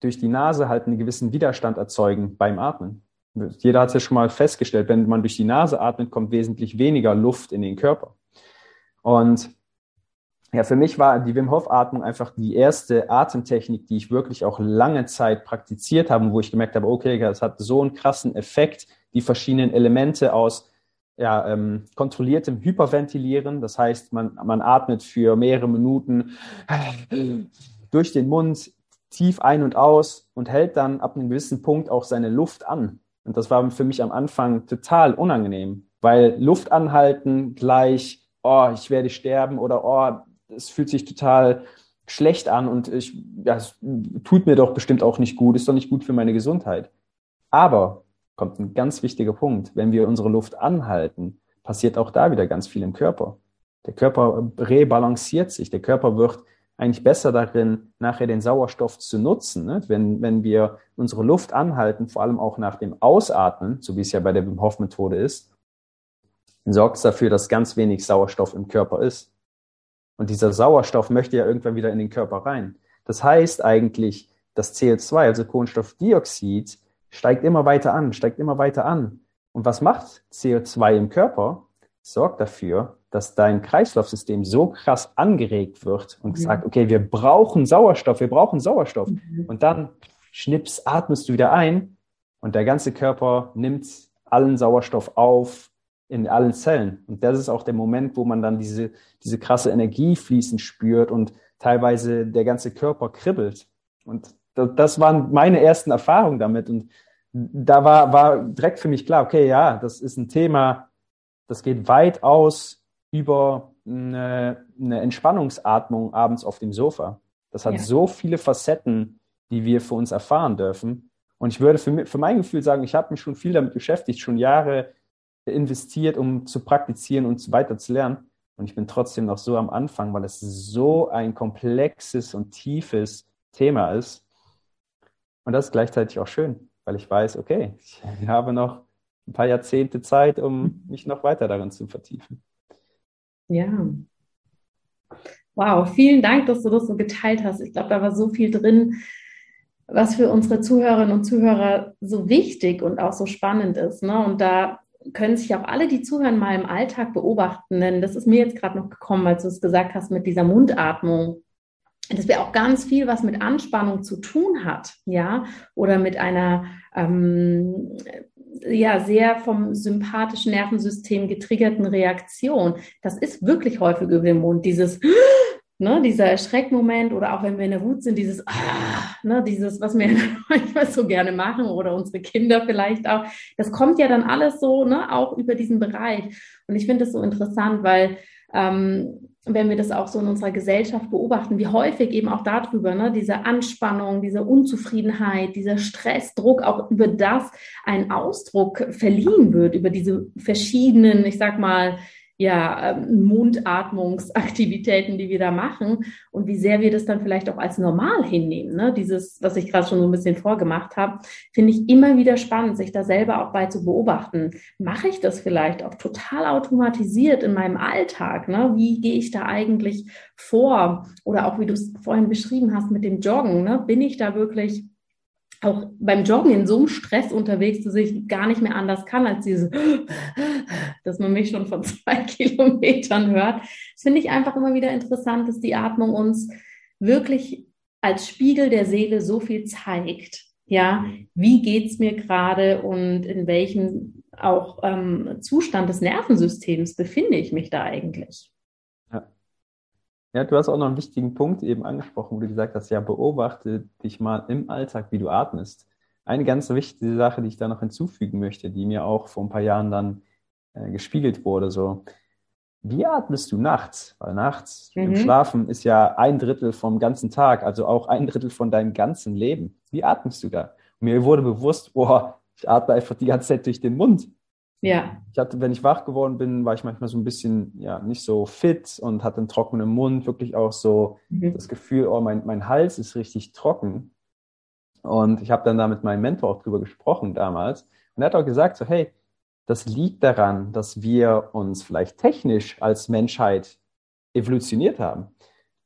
durch die Nase halt einen gewissen Widerstand erzeugen beim Atmen. Jeder hat es ja schon mal festgestellt, wenn man durch die Nase atmet, kommt wesentlich weniger Luft in den Körper. Und ja, für mich war die Wim Hof Atmung einfach die erste Atemtechnik, die ich wirklich auch lange Zeit praktiziert habe, wo ich gemerkt habe, okay, das hat so einen krassen Effekt, die verschiedenen Elemente aus ja, ähm, kontrolliertem Hyperventilieren. Das heißt, man, man atmet für mehrere Minuten durch den Mund tief ein und aus und hält dann ab einem gewissen Punkt auch seine Luft an. Und das war für mich am Anfang total unangenehm, weil Luft anhalten gleich, oh, ich werde sterben oder oh, es fühlt sich total schlecht an und ich, ja, es tut mir doch bestimmt auch nicht gut, ist doch nicht gut für meine Gesundheit. Aber kommt ein ganz wichtiger Punkt. Wenn wir unsere Luft anhalten, passiert auch da wieder ganz viel im Körper. Der Körper rebalanciert sich. Der Körper wird eigentlich besser darin, nachher den Sauerstoff zu nutzen. Ne? Wenn, wenn wir unsere Luft anhalten, vor allem auch nach dem Ausatmen, so wie es ja bei der Wim Hof Methode ist, sorgt es dafür, dass ganz wenig Sauerstoff im Körper ist. Und dieser Sauerstoff möchte ja irgendwann wieder in den Körper rein. Das heißt eigentlich, das CO2, also Kohlenstoffdioxid, steigt immer weiter an, steigt immer weiter an. Und was macht CO2 im Körper? Sorgt dafür, dass dein Kreislaufsystem so krass angeregt wird und mhm. sagt, okay, wir brauchen Sauerstoff, wir brauchen Sauerstoff. Mhm. Und dann schnips, atmest du wieder ein und der ganze Körper nimmt allen Sauerstoff auf in allen Zellen. Und das ist auch der Moment, wo man dann diese, diese krasse Energie fließen spürt und teilweise der ganze Körper kribbelt. Und das waren meine ersten Erfahrungen damit. Und da war, war direkt für mich klar, okay, ja, das ist ein Thema, das geht weit aus über eine, eine Entspannungsatmung abends auf dem Sofa. Das hat ja. so viele Facetten, die wir für uns erfahren dürfen. Und ich würde für, für mein Gefühl sagen, ich habe mich schon viel damit beschäftigt, schon Jahre investiert, um zu praktizieren und weiter zu lernen. Und ich bin trotzdem noch so am Anfang, weil es so ein komplexes und tiefes Thema ist. Und das ist gleichzeitig auch schön, weil ich weiß, okay, ich habe noch ein paar Jahrzehnte Zeit, um mich noch weiter darin zu vertiefen. Ja. Wow, vielen Dank, dass du das so geteilt hast. Ich glaube, da war so viel drin, was für unsere Zuhörerinnen und Zuhörer so wichtig und auch so spannend ist. Ne? Und da können sich auch alle, die zuhören, mal im Alltag beobachten. Denn das ist mir jetzt gerade noch gekommen, als du es gesagt hast mit dieser Mundatmung dass wir auch ganz viel, was mit Anspannung zu tun hat, ja, oder mit einer ähm, ja sehr vom sympathischen Nervensystem getriggerten Reaktion. Das ist wirklich häufig über den Mund, dieses ne, dieser Erschreckmoment oder auch wenn wir in der Wut sind, dieses ah, ne, dieses, was wir manchmal so gerne machen oder unsere Kinder vielleicht auch. Das kommt ja dann alles so, ne, auch über diesen Bereich. Und ich finde das so interessant, weil ähm, wenn wir das auch so in unserer Gesellschaft beobachten, wie häufig eben auch darüber, ne, diese Anspannung, diese Unzufriedenheit, dieser Stress, Druck, auch über das ein Ausdruck verliehen wird, über diese verschiedenen, ich sag mal, ja, ähm, Mundatmungsaktivitäten, die wir da machen und wie sehr wir das dann vielleicht auch als normal hinnehmen. Ne? Dieses, was ich gerade schon so ein bisschen vorgemacht habe, finde ich immer wieder spannend, sich da selber auch bei zu beobachten. Mache ich das vielleicht auch total automatisiert in meinem Alltag? Ne? Wie gehe ich da eigentlich vor? Oder auch, wie du es vorhin beschrieben hast mit dem Joggen, ne? bin ich da wirklich auch beim Joggen in so einem Stress unterwegs, dass ich gar nicht mehr anders kann als diese, dass man mich schon von zwei Kilometern hört. Das finde ich einfach immer wieder interessant, dass die Atmung uns wirklich als Spiegel der Seele so viel zeigt. Ja, wie geht's mir gerade und in welchem auch ähm, Zustand des Nervensystems befinde ich mich da eigentlich? Ja, du hast auch noch einen wichtigen Punkt eben angesprochen, wo du gesagt hast, ja, beobachte dich mal im Alltag, wie du atmest. Eine ganz wichtige Sache, die ich da noch hinzufügen möchte, die mir auch vor ein paar Jahren dann äh, gespiegelt wurde, so, wie atmest du nachts? Weil nachts mhm. im Schlafen ist ja ein Drittel vom ganzen Tag, also auch ein Drittel von deinem ganzen Leben. Wie atmest du da? Und mir wurde bewusst, boah, ich atme einfach die ganze Zeit durch den Mund. Ja. Ich hatte, wenn ich wach geworden bin, war ich manchmal so ein bisschen, ja, nicht so fit und hatte einen trockenen Mund, wirklich auch so mhm. das Gefühl, oh, mein, mein Hals ist richtig trocken. Und ich habe dann da mit meinem Mentor auch drüber gesprochen damals. Und er hat auch gesagt, so, hey, das liegt daran, dass wir uns vielleicht technisch als Menschheit evolutioniert haben.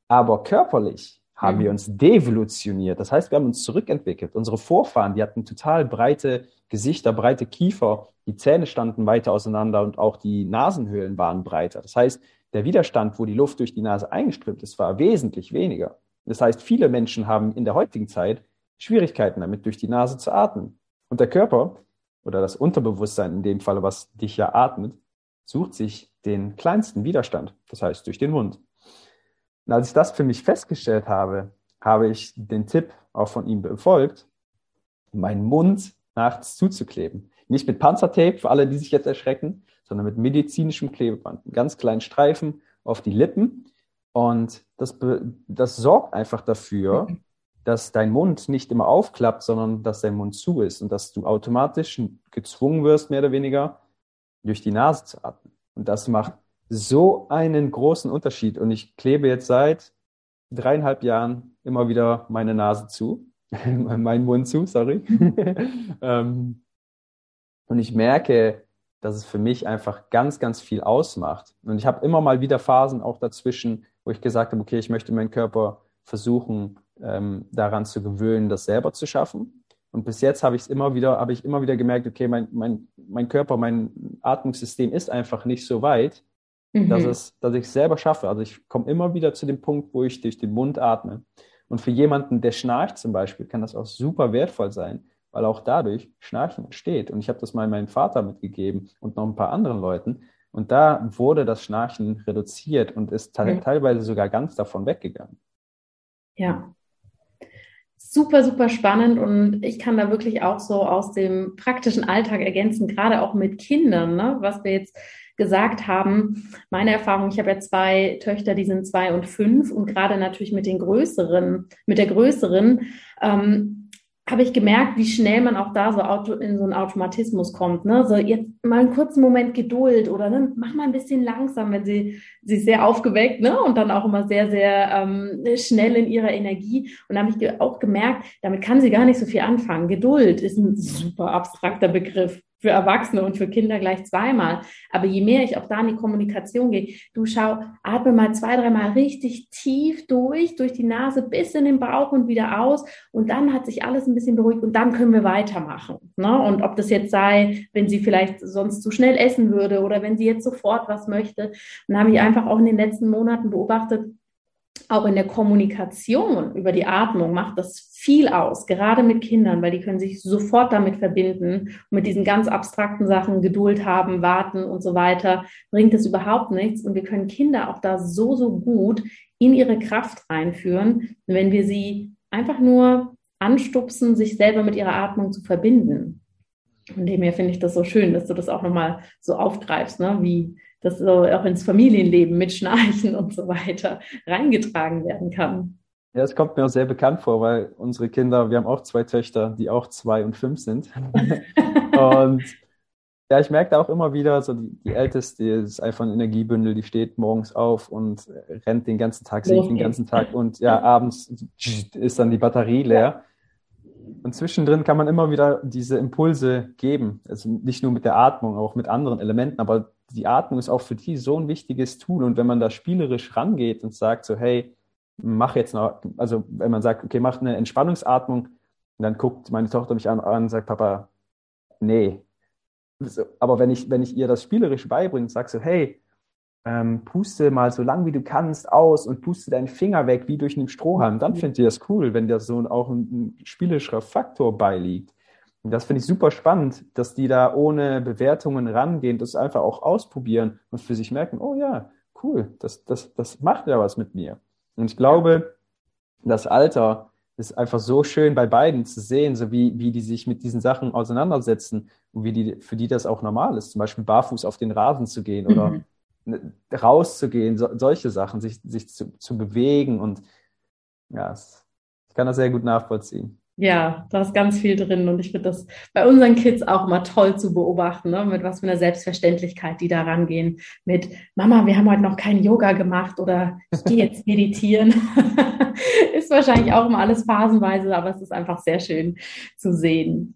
Aber körperlich haben mhm. wir uns devolutioniert. Das heißt, wir haben uns zurückentwickelt. Unsere Vorfahren, die hatten total breite Gesichter, breite Kiefer, die Zähne standen weiter auseinander und auch die Nasenhöhlen waren breiter. Das heißt, der Widerstand, wo die Luft durch die Nase eingeströmt ist, war wesentlich weniger. Das heißt, viele Menschen haben in der heutigen Zeit Schwierigkeiten damit, durch die Nase zu atmen. Und der Körper oder das Unterbewusstsein in dem Fall, was dich ja atmet, sucht sich den kleinsten Widerstand, das heißt durch den Mund. Und als ich das für mich festgestellt habe, habe ich den Tipp auch von ihm befolgt, meinen Mund nachts zuzukleben. Nicht mit Panzertape, für alle, die sich jetzt erschrecken, sondern mit medizinischem Klebeband. Einen ganz kleinen Streifen auf die Lippen. Und das, das sorgt einfach dafür, dass dein Mund nicht immer aufklappt, sondern dass dein Mund zu ist und dass du automatisch gezwungen wirst, mehr oder weniger durch die Nase zu atmen. Und das macht so einen großen Unterschied. Und ich klebe jetzt seit dreieinhalb Jahren immer wieder meine Nase zu, meinen Mund zu, sorry. Ähm, und ich merke, dass es für mich einfach ganz, ganz viel ausmacht. Und ich habe immer mal wieder Phasen auch dazwischen, wo ich gesagt habe, okay, ich möchte meinen Körper versuchen, ähm, daran zu gewöhnen, das selber zu schaffen. Und bis jetzt habe ich es immer wieder, habe ich immer wieder gemerkt, okay, mein, mein, mein Körper, mein Atmungssystem ist einfach nicht so weit, mhm. dass, es, dass ich es selber schaffe. Also ich komme immer wieder zu dem Punkt, wo ich durch den Mund atme. Und für jemanden, der schnarcht zum Beispiel, kann das auch super wertvoll sein, weil auch dadurch Schnarchen entsteht. Und ich habe das mal meinem Vater mitgegeben und noch ein paar anderen Leuten. Und da wurde das Schnarchen reduziert und ist mhm. teilweise sogar ganz davon weggegangen. Ja. Super, super spannend und ich kann da wirklich auch so aus dem praktischen Alltag ergänzen, gerade auch mit Kindern, ne? was wir jetzt gesagt haben. Meine Erfahrung, ich habe ja zwei Töchter, die sind zwei und fünf und gerade natürlich mit den größeren, mit der größeren, ähm, habe ich gemerkt, wie schnell man auch da so auto, in so einen Automatismus kommt. Ne? So jetzt mal einen kurzen Moment Geduld oder ne, mach mal ein bisschen langsam, wenn sie, sie sehr aufgeweckt ne? und dann auch immer sehr, sehr ähm, schnell in ihrer Energie. Und da habe ich auch gemerkt, damit kann sie gar nicht so viel anfangen. Geduld ist ein super abstrakter Begriff für Erwachsene und für Kinder gleich zweimal. Aber je mehr ich auch da in die Kommunikation gehe, du schau, atme mal zwei, dreimal richtig tief durch, durch die Nase bis in den Bauch und wieder aus. Und dann hat sich alles ein bisschen beruhigt und dann können wir weitermachen. Ne? Und ob das jetzt sei, wenn sie vielleicht sonst zu schnell essen würde oder wenn sie jetzt sofort was möchte. dann habe ich einfach auch in den letzten Monaten beobachtet, auch in der Kommunikation über die Atmung macht das viel aus, gerade mit Kindern, weil die können sich sofort damit verbinden und mit diesen ganz abstrakten Sachen Geduld haben, warten und so weiter, bringt es überhaupt nichts. Und wir können Kinder auch da so, so gut in ihre Kraft reinführen, wenn wir sie einfach nur anstupsen, sich selber mit ihrer Atmung zu verbinden. Von dem her finde ich das so schön, dass du das auch nochmal so aufgreifst, ne? wie das so auch ins Familienleben mit Schnarchen und so weiter reingetragen werden kann. Ja, es kommt mir auch sehr bekannt vor, weil unsere Kinder, wir haben auch zwei Töchter, die auch zwei und fünf sind. und ja, ich merke da auch immer wieder, so die, die Älteste die ist einfach ein Energiebündel, die steht morgens auf und rennt den ganzen Tag, singt den ganzen Tag und ja, abends ist dann die Batterie leer. Und zwischendrin kann man immer wieder diese Impulse geben. Also nicht nur mit der Atmung, auch mit anderen Elementen, aber die Atmung ist auch für die so ein wichtiges Tool. Und wenn man da spielerisch rangeht und sagt so, hey, mach jetzt noch, also wenn man sagt, okay, mach eine Entspannungsatmung, dann guckt meine Tochter mich an und sagt, Papa, nee. Aber wenn ich, wenn ich ihr das spielerisch beibringe, sag so, hey, ähm, puste mal so lang wie du kannst aus und puste deinen Finger weg wie durch einen Strohhalm, dann findet ihr das cool, wenn da so auch ein, ein spielerischer Faktor beiliegt. Und das finde ich super spannend, dass die da ohne Bewertungen rangehen, das einfach auch ausprobieren und für sich merken, oh ja, cool, das, das, das macht ja was mit mir. Und ich glaube, das Alter ist einfach so schön bei beiden zu sehen, so wie, wie die sich mit diesen Sachen auseinandersetzen und wie die, für die das auch normal ist, zum Beispiel barfuß auf den Rasen zu gehen oder mhm. Ne, rauszugehen, so, solche Sachen, sich, sich zu, zu bewegen und ja, ich kann das sehr gut nachvollziehen. Ja, da ist ganz viel drin und ich finde das bei unseren Kids auch immer toll zu beobachten, ne? mit was für einer Selbstverständlichkeit die da rangehen. Mit Mama, wir haben heute noch kein Yoga gemacht oder ich gehe jetzt meditieren. ist wahrscheinlich auch immer alles phasenweise, aber es ist einfach sehr schön zu sehen.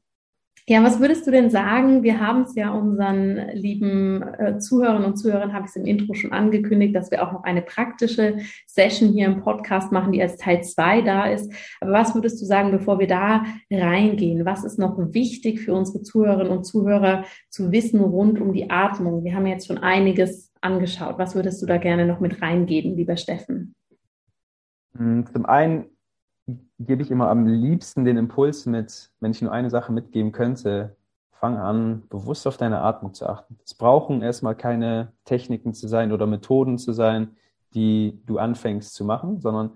Ja, was würdest du denn sagen? Wir haben es ja unseren lieben äh, Zuhörern und Zuhörern, habe ich es im Intro schon angekündigt, dass wir auch noch eine praktische Session hier im Podcast machen, die als Teil zwei da ist. Aber was würdest du sagen, bevor wir da reingehen? Was ist noch wichtig für unsere Zuhörerinnen und Zuhörer zu wissen rund um die Atmung? Wir haben jetzt schon einiges angeschaut. Was würdest du da gerne noch mit reingeben, lieber Steffen? Hm, zum einen gebe ich immer am liebsten den Impuls mit, wenn ich nur eine Sache mitgeben könnte, fang an, bewusst auf deine Atmung zu achten. Es brauchen erstmal keine Techniken zu sein oder Methoden zu sein, die du anfängst zu machen, sondern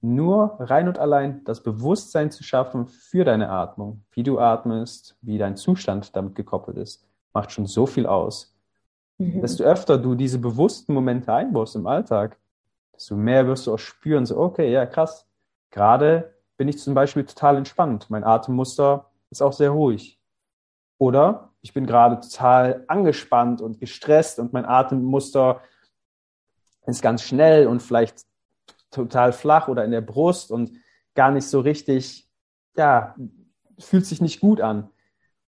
nur rein und allein das Bewusstsein zu schaffen für deine Atmung, wie du atmest, wie dein Zustand damit gekoppelt ist, macht schon so viel aus. Mhm. Desto öfter du diese bewussten Momente einbaust im Alltag, desto mehr wirst du auch spüren, so, okay, ja, krass, Gerade bin ich zum Beispiel total entspannt. Mein Atemmuster ist auch sehr ruhig. Oder ich bin gerade total angespannt und gestresst und mein Atemmuster ist ganz schnell und vielleicht total flach oder in der Brust und gar nicht so richtig, ja, fühlt sich nicht gut an.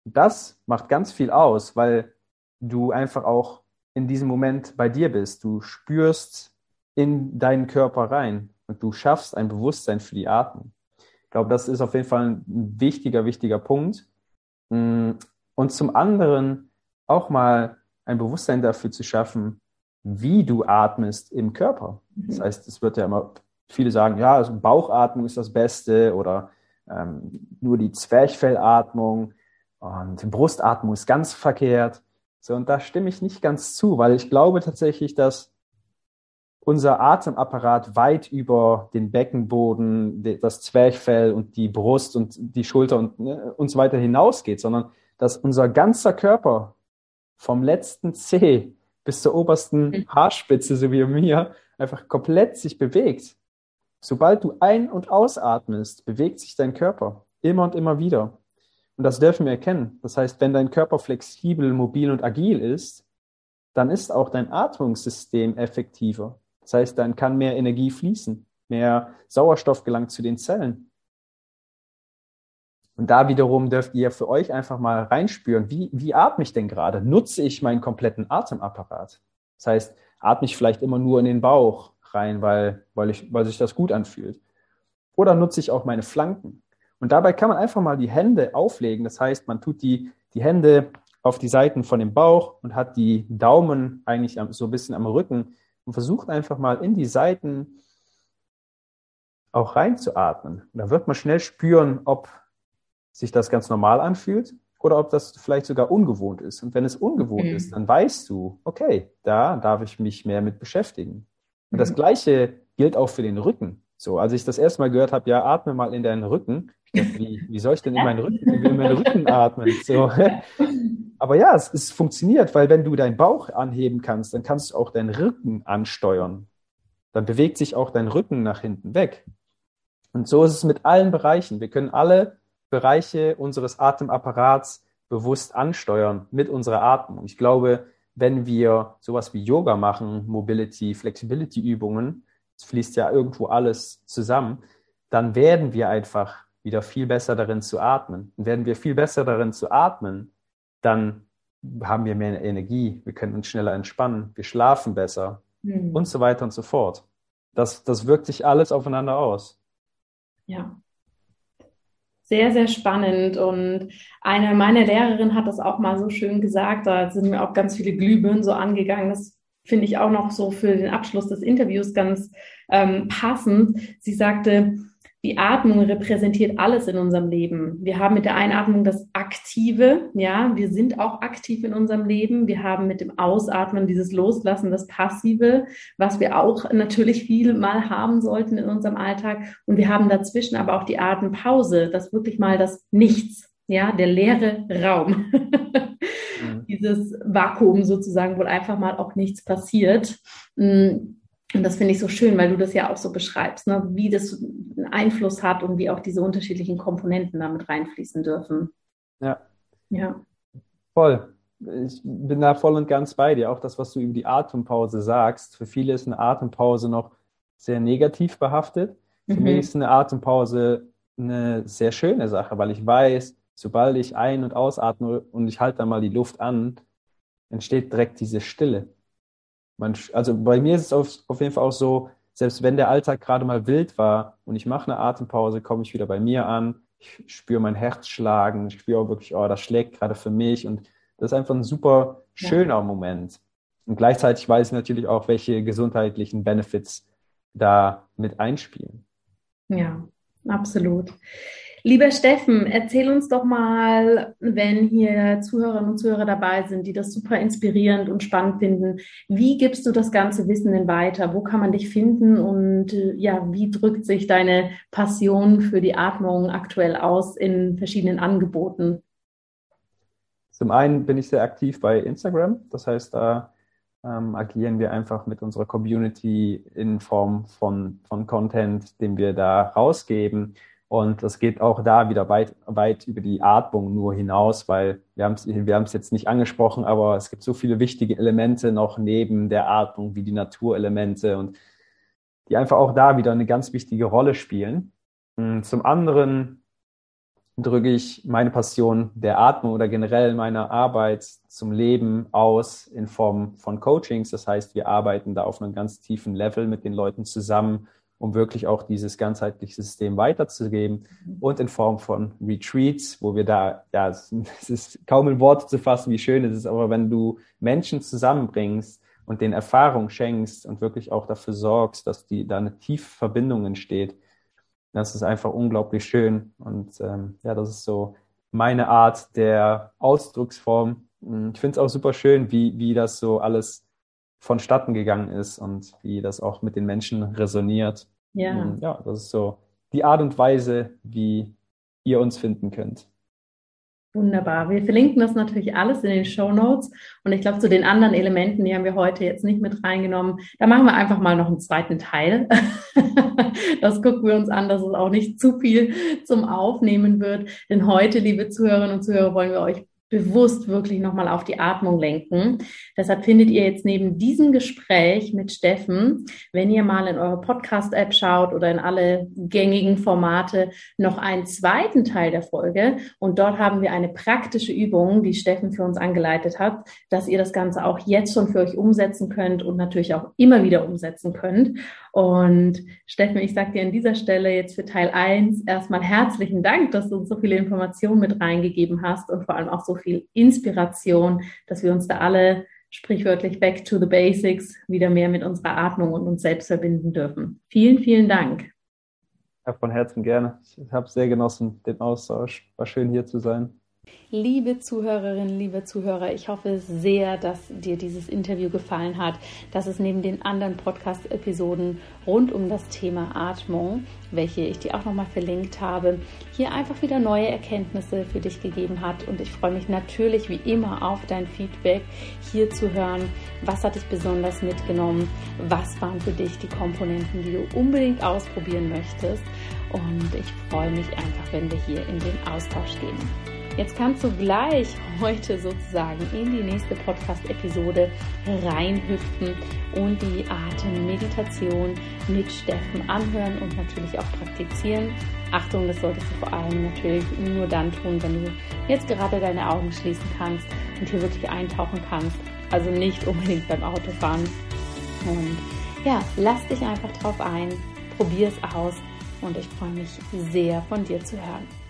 Das macht ganz viel aus, weil du einfach auch in diesem Moment bei dir bist. Du spürst in deinen Körper rein und du schaffst ein Bewusstsein für die Atmung. Ich glaube, das ist auf jeden Fall ein wichtiger, wichtiger Punkt. Mm, und zum anderen auch mal ein Bewusstsein dafür zu schaffen, wie du atmest im Körper. Das mhm. heißt, es wird ja immer, viele sagen, ja, also Bauchatmung ist das Beste oder ähm, nur die Zwerchfellatmung und Brustatmung ist ganz verkehrt. So, und da stimme ich nicht ganz zu, weil ich glaube tatsächlich, dass unser Atemapparat weit über den Beckenboden, das Zwerchfell und die Brust und die Schulter und, ne, und so weiter hinausgeht, sondern dass unser ganzer Körper vom letzten Zeh bis zur obersten mhm. Haarspitze, so wie mir, einfach komplett sich bewegt. Sobald du ein- und ausatmest, bewegt sich dein Körper immer und immer wieder. Und das dürfen wir erkennen. Das heißt, wenn dein Körper flexibel, mobil und agil ist, dann ist auch dein Atmungssystem effektiver. Das heißt, dann kann mehr Energie fließen, mehr Sauerstoff gelangt zu den Zellen. Und da wiederum dürft ihr für euch einfach mal reinspüren, wie, wie atme ich denn gerade? Nutze ich meinen kompletten Atemapparat? Das heißt, atme ich vielleicht immer nur in den Bauch rein, weil, weil, ich, weil sich das gut anfühlt? Oder nutze ich auch meine Flanken? Und dabei kann man einfach mal die Hände auflegen. Das heißt, man tut die, die Hände auf die Seiten von dem Bauch und hat die Daumen eigentlich so ein bisschen am Rücken und versucht einfach mal in die Seiten auch reinzuatmen. Und da wird man schnell spüren, ob sich das ganz normal anfühlt oder ob das vielleicht sogar ungewohnt ist. Und wenn es ungewohnt mhm. ist, dann weißt du, okay, da darf ich mich mehr mit beschäftigen. Und das mhm. Gleiche gilt auch für den Rücken. So, als ich das erste Mal gehört habe, ja, atme mal in deinen Rücken. Dachte, wie, wie soll ich denn in meinen Rücken, in meinen Rücken atmen? So. Aber ja, es, es funktioniert, weil wenn du deinen Bauch anheben kannst, dann kannst du auch deinen Rücken ansteuern. Dann bewegt sich auch dein Rücken nach hinten weg. Und so ist es mit allen Bereichen. Wir können alle Bereiche unseres Atemapparats bewusst ansteuern mit unserer Atmung. Ich glaube, wenn wir sowas wie Yoga machen, Mobility, Flexibility Übungen, es fließt ja irgendwo alles zusammen, dann werden wir einfach wieder viel besser darin zu atmen. Und werden wir viel besser darin zu atmen, dann haben wir mehr Energie, wir können uns schneller entspannen, wir schlafen besser mhm. und so weiter und so fort. Das, das wirkt sich alles aufeinander aus. Ja. Sehr, sehr spannend. Und eine meiner Lehrerinnen hat das auch mal so schön gesagt. Da sind mir auch ganz viele Glühbirnen so angegangen. Das finde ich auch noch so für den Abschluss des Interviews ganz ähm, passend. Sie sagte, die Atmung repräsentiert alles in unserem Leben. Wir haben mit der Einatmung das Aktive, ja, wir sind auch aktiv in unserem Leben. Wir haben mit dem Ausatmen dieses Loslassen, das Passive, was wir auch natürlich viel mal haben sollten in unserem Alltag. Und wir haben dazwischen aber auch die Atempause, das wirklich mal das Nichts, ja, der leere Raum. Mhm. Dieses Vakuum sozusagen, wo einfach mal auch nichts passiert. Mm, und das finde ich so schön, weil du das ja auch so beschreibst, ne? wie das einen Einfluss hat und wie auch diese unterschiedlichen Komponenten damit reinfließen dürfen. Ja. Ja. Voll. Ich bin da voll und ganz bei dir. Auch das, was du über die Atempause sagst. Für viele ist eine Atempause noch sehr negativ behaftet. Für mhm. mich ist eine Atempause eine sehr schöne Sache, weil ich weiß, sobald ich ein- und ausatme und ich halte dann mal die Luft an, entsteht direkt diese Stille. Man, also bei mir ist es auf, auf jeden Fall auch so, selbst wenn der Alltag gerade mal wild war und ich mache eine Atempause, komme ich wieder bei mir an, ich spüre mein Herz schlagen, ich spüre auch wirklich, oh, das schlägt gerade für mich und das ist einfach ein super schöner ja. Moment. Und gleichzeitig weiß ich natürlich auch, welche gesundheitlichen Benefits da mit einspielen. Ja, absolut. Lieber Steffen, erzähl uns doch mal, wenn hier Zuhörerinnen und Zuhörer dabei sind, die das super inspirierend und spannend finden, wie gibst du das ganze Wissen denn weiter? Wo kann man dich finden und äh, ja, wie drückt sich deine Passion für die Atmung aktuell aus in verschiedenen Angeboten? Zum einen bin ich sehr aktiv bei Instagram, das heißt, da ähm, agieren wir einfach mit unserer Community in Form von, von Content, den wir da rausgeben. Und das geht auch da wieder weit, weit über die Atmung nur hinaus, weil wir haben es wir haben es jetzt nicht angesprochen, aber es gibt so viele wichtige Elemente noch neben der Atmung, wie die Naturelemente und die einfach auch da wieder eine ganz wichtige Rolle spielen. Und zum anderen drücke ich meine Passion der Atmung oder generell meiner Arbeit zum Leben aus in Form von Coachings. Das heißt, wir arbeiten da auf einem ganz tiefen Level mit den Leuten zusammen um wirklich auch dieses ganzheitliche System weiterzugeben mhm. und in Form von Retreats, wo wir da, ja, es ist kaum in Worte zu fassen, wie schön es ist, aber wenn du Menschen zusammenbringst und den Erfahrung schenkst und wirklich auch dafür sorgst, dass die, da eine tiefe Verbindung entsteht, das ist einfach unglaublich schön und ähm, ja, das ist so meine Art der Ausdrucksform. Ich finde es auch super schön, wie, wie das so alles vonstatten gegangen ist und wie das auch mit den Menschen resoniert. Ja. Ja, das ist so die Art und Weise, wie ihr uns finden könnt. Wunderbar. Wir verlinken das natürlich alles in den Show Notes. Und ich glaube, zu den anderen Elementen, die haben wir heute jetzt nicht mit reingenommen. Da machen wir einfach mal noch einen zweiten Teil. das gucken wir uns an, dass es auch nicht zu viel zum Aufnehmen wird. Denn heute, liebe Zuhörerinnen und Zuhörer, wollen wir euch bewusst wirklich nochmal auf die Atmung lenken. Deshalb findet ihr jetzt neben diesem Gespräch mit Steffen, wenn ihr mal in eure Podcast-App schaut oder in alle gängigen Formate, noch einen zweiten Teil der Folge. Und dort haben wir eine praktische Übung, die Steffen für uns angeleitet hat, dass ihr das Ganze auch jetzt schon für euch umsetzen könnt und natürlich auch immer wieder umsetzen könnt. Und Steffen, ich sage dir an dieser Stelle jetzt für Teil 1 erstmal herzlichen Dank, dass du uns so viele Informationen mit reingegeben hast und vor allem auch so viel Inspiration, dass wir uns da alle sprichwörtlich back to the basics wieder mehr mit unserer Atmung und uns selbst verbinden dürfen. Vielen, vielen Dank. Ja, von Herzen gerne. Ich habe sehr genossen den Austausch. War schön hier zu sein. Liebe Zuhörerinnen, liebe Zuhörer, ich hoffe sehr, dass dir dieses Interview gefallen hat, dass es neben den anderen Podcast-Episoden rund um das Thema Atmung, welche ich dir auch nochmal verlinkt habe, hier einfach wieder neue Erkenntnisse für dich gegeben hat. Und ich freue mich natürlich wie immer auf dein Feedback, hier zu hören, was hat dich besonders mitgenommen, was waren für dich die Komponenten, die du unbedingt ausprobieren möchtest. Und ich freue mich einfach, wenn wir hier in den Austausch gehen. Jetzt kannst du gleich heute sozusagen in die nächste Podcast-Episode reinhüpfen und die Atemmeditation mit Steffen anhören und natürlich auch praktizieren. Achtung, das solltest du vor allem natürlich nur dann tun, wenn du jetzt gerade deine Augen schließen kannst und hier wirklich eintauchen kannst. Also nicht unbedingt beim Autofahren. Und ja, lass dich einfach drauf ein, probier es aus und ich freue mich sehr von dir zu hören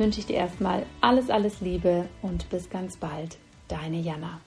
wünsche ich dir erstmal alles, alles Liebe und bis ganz bald. Deine Jana.